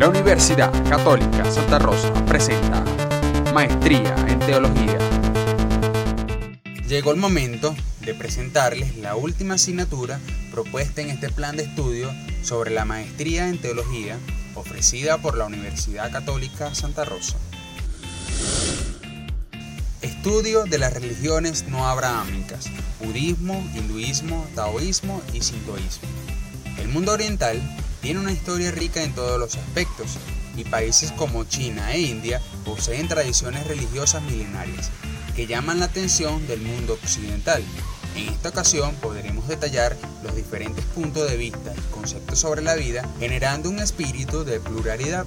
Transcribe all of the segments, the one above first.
La Universidad Católica Santa Rosa presenta Maestría en Teología. Llegó el momento de presentarles la última asignatura propuesta en este plan de estudio sobre la Maestría en Teología ofrecida por la Universidad Católica Santa Rosa. Estudio de las religiones no abrahámicas, budismo, hinduismo, taoísmo y sintoísmo. El mundo oriental tiene una historia rica en todos los aspectos, y países como China e India poseen tradiciones religiosas milenarias que llaman la atención del mundo occidental. En esta ocasión podremos detallar los diferentes puntos de vista y conceptos sobre la vida, generando un espíritu de pluralidad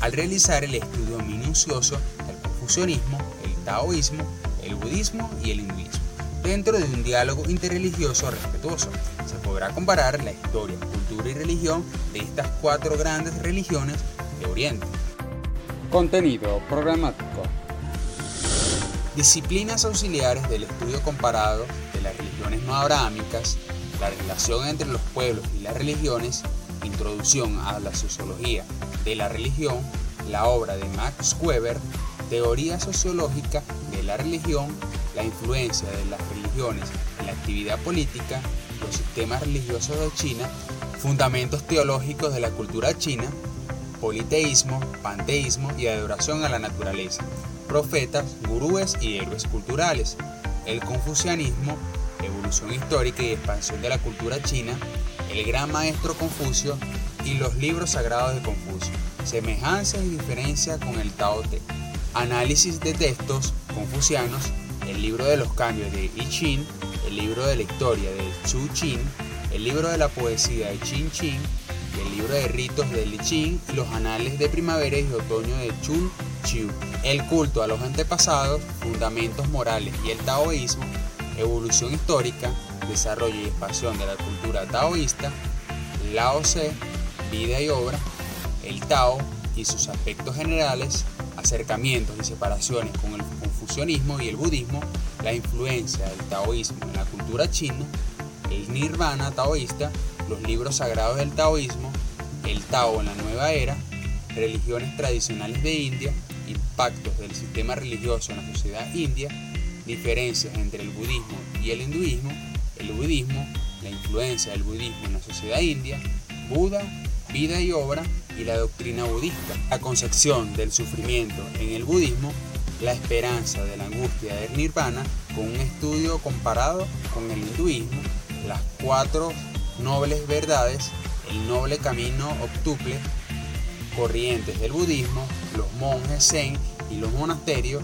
al realizar el estudio minucioso del confucianismo, el taoísmo, el budismo y el hinduismo. Dentro de un diálogo interreligioso respetuoso, se podrá comparar la historia, cultura y religión de estas cuatro grandes religiones de Oriente. Contenido programático. Disciplinas auxiliares del estudio comparado de las religiones no abrahámicas, la relación entre los pueblos y las religiones, introducción a la sociología de la religión, la obra de Max Weber, teoría sociológica de la religión, la influencia de las religiones en la actividad política, los sistemas religiosos de China, fundamentos teológicos de la cultura china, politeísmo, panteísmo y adoración a la naturaleza, profetas, gurúes y héroes culturales, el confucianismo, evolución histórica y expansión de la cultura china, el gran maestro Confucio y los libros sagrados de Confucio, semejanza y diferencia con el Tao Te, análisis de textos confucianos el libro de los cambios de I Ching, el libro de la historia de Chu Qin, el libro de la poesía de Qin Qin, el libro de ritos de Li Qin y los anales de primavera y otoño de Chun Chiu, el culto a los antepasados, fundamentos morales y el taoísmo, evolución histórica, desarrollo y expansión de la cultura taoísta, Lao Tse, vida y obra, el Tao y sus aspectos generales, acercamientos y separaciones con el confucianismo y el budismo, la influencia del taoísmo en la cultura china, el nirvana taoísta, los libros sagrados del taoísmo, el Tao en la nueva era, religiones tradicionales de India, impactos del sistema religioso en la sociedad india, diferencias entre el budismo y el hinduismo, el budismo, la influencia del budismo en la sociedad india, Buda, vida y obra y la doctrina budista, la concepción del sufrimiento en el budismo, la esperanza de la angustia del nirvana con un estudio comparado con el hinduismo, las cuatro nobles verdades, el noble camino octuple, corrientes del budismo, los monjes zen y los monasterios,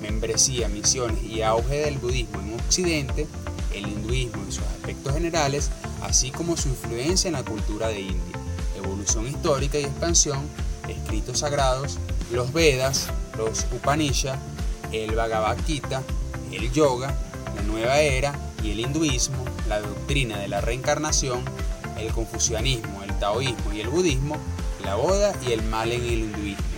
membresía, misiones y auge del budismo en Occidente, el hinduismo y sus aspectos generales, así como su influencia en la cultura de India, evolución histórica y expansión, escritos sagrados, los Vedas, los Upanishads, el Bhagavad Gita, el yoga, la nueva era y el hinduismo, la doctrina de la reencarnación, el confucianismo, el taoísmo y el budismo, la boda y el mal en el hinduismo.